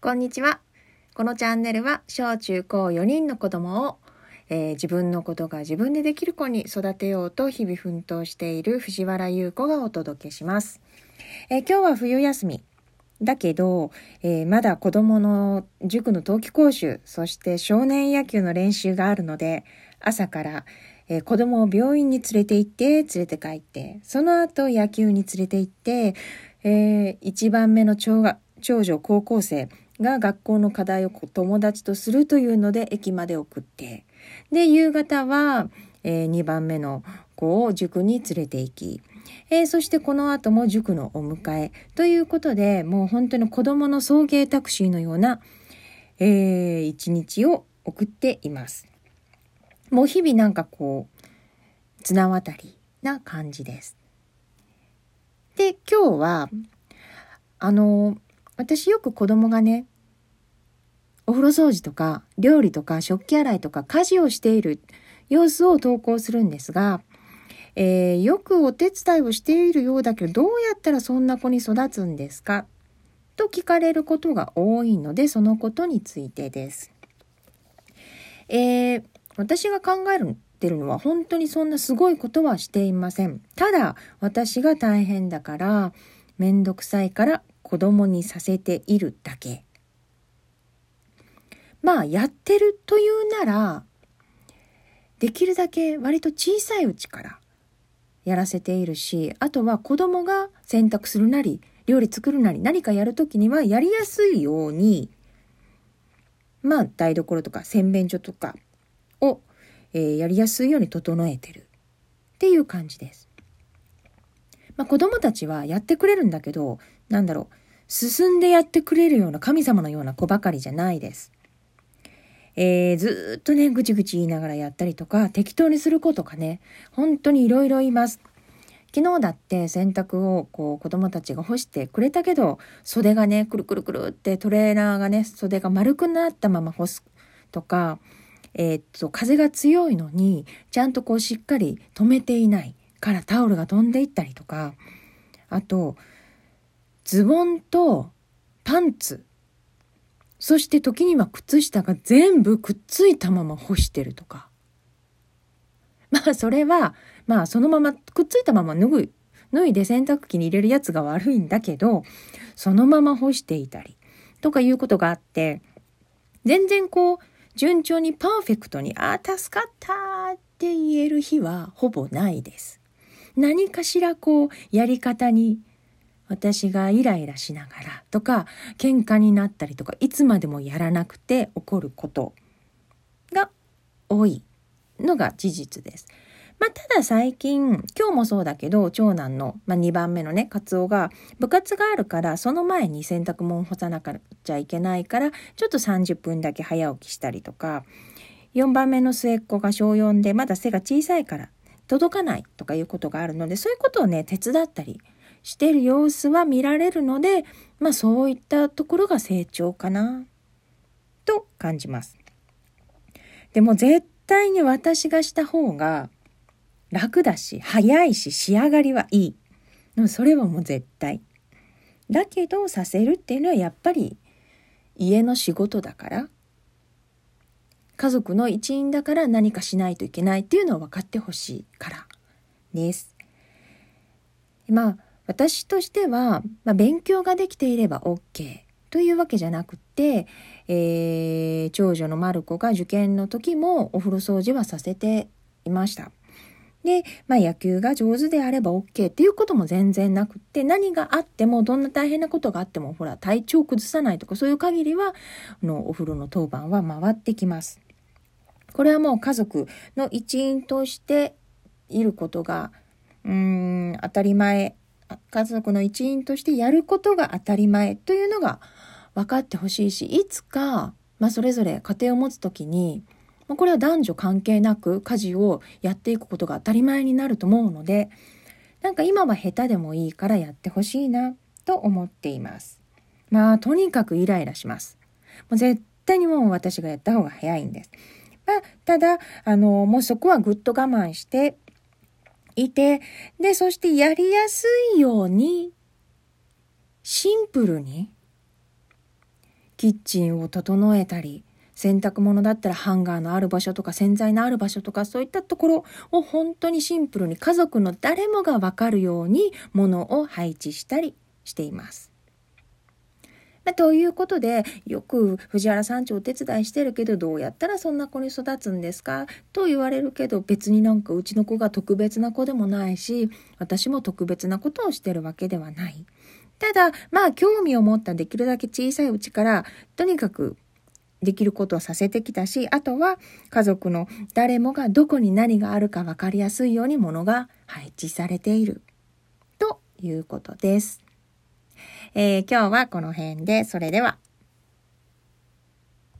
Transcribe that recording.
こんにちは。このチャンネルは小中高4人の子供を、えー、自分のことが自分でできる子に育てようと日々奮闘している藤原優子がお届けします。えー、今日は冬休み。だけど、えー、まだ子供の塾の冬季講習、そして少年野球の練習があるので、朝から、えー、子供を病院に連れて行って、連れて帰って、その後野球に連れて行って、えー、1番目の長が長女高校生が学校の課題を友達とするというので駅まで送って、で、夕方は、えー、2番目の子を塾に連れて行き、えー、そしてこの後も塾のお迎えということで、もう本当に子供の送迎タクシーのような、えー、一日を送っています。もう日々なんかこう、綱渡りな感じです。で、今日は、あの、私よく子供がね、お風呂掃除とか料理とか食器洗いとか家事をしている様子を投稿するんですが、えー、よくお手伝いをしているようだけどどうやったらそんな子に育つんですか？と聞かれることが多いのでそのことについてです。えー、私が考えてるのは本当にそんなすごいことはしていません。ただ私が大変だからめんどくさいから子供にさせているだけ。まあ、やってるというなら、できるだけ割と小さいうちからやらせているし、あとは子供が洗濯するなり、料理作るなり何かやるときにはやりやすいように、まあ、台所とか洗面所とかを、えー、やりやすいように整えてるっていう感じです。まあ、子供たちはやってくれるんだけど、なんだろう、進んでやってくれるような神様のような子ばかりじゃないです。えー、ずっとね、ぐちぐち言いながらやったりとか、適当にする子とかね、本当にいろいろいます。昨日だって洗濯をこう子供たちが干してくれたけど、袖がね、くるくるくるってトレーナーがね、袖が丸くなったまま干すとか、えー、っと、風が強いのに、ちゃんとこうしっかり止めていないからタオルが飛んでいったりとか、あと、ズボンとパンツ、そして時には靴下が全部くっついたまま干してるとか。まあそれは、まあそのままくっついたまま脱ぐ、脱いで洗濯機に入れるやつが悪いんだけど、そのまま干していたりとかいうことがあって、全然こう、順調にパーフェクトに、ああ、助かったって言える日はほぼないです。何かしらこう、やり方に私がイライラしながらとか喧嘩になったりとかいつまでもやらなくて起こることが多いのが事実です。まあ、ただ最近、今日もそうだけど、長男の、まあ、2番目のね、カツオが、部活があるから、その前に洗濯物干さなくちゃいけないから、ちょっと30分だけ早起きしたりとか、4番目の末っ子が小4で、まだ背が小さいから、届かないとかいうことがあるので、そういうことをね、手伝ったりしてる様子は見られるので、まあそういったところが成長かな、と感じます。でも絶対に私がした方が楽だし、早いし、仕上がりはいい。それはもう絶対。だけどさせるっていうのはやっぱり家の仕事だから、家族の一員だから何かしないといけないっていうのを分かってほしいからです。まあ私としては、まあ、勉強ができていれば OK というわけじゃなくて、えー、長女のマルコが受験の時もお風呂掃除はさせていました。で、まあ、野球が上手であれば OK っていうことも全然なくって、何があっても、どんな大変なことがあっても、ほら、体調崩さないとか、そういう限りは、あの、お風呂の当番は回ってきます。これはもう家族の一員としていることが、うん、当たり前家族の一員としてやることが当たり前というのが分かってほしいしいつか、まあ、それぞれ家庭を持つ時にまあこれは男女関係なく家事をやっていくことが当たり前になると思うのでなんか今は下手でもいいからやってほしいなと思っています。まあとにかくイライラします。もう絶対にもう私がやった方が早いんです。まあ、ただ、あの、もうそこはぐっと我慢して、いて、で、そしてやりやすいように、シンプルに、キッチンを整えたり、洗濯物だったらハンガーのある場所とか洗剤のある場所とかそういったところを本当にシンプルに家族の誰もがわかるように物を配置したりしています。まあ、ということで、よく藤原さんちお手伝いしてるけど、どうやったらそんな子に育つんですか？と言われるけど、別になんかうちの子が特別な子でもないし、私も特別なことをしてるわけではない。ただ、まあ興味を持ったできるだけ小さいうちから、とにかくできることをさせてきたし、あとは家族の誰もがどこに何があるか分かりやすいようにものが配置されているということです。えー、今日はこの辺で、それでは。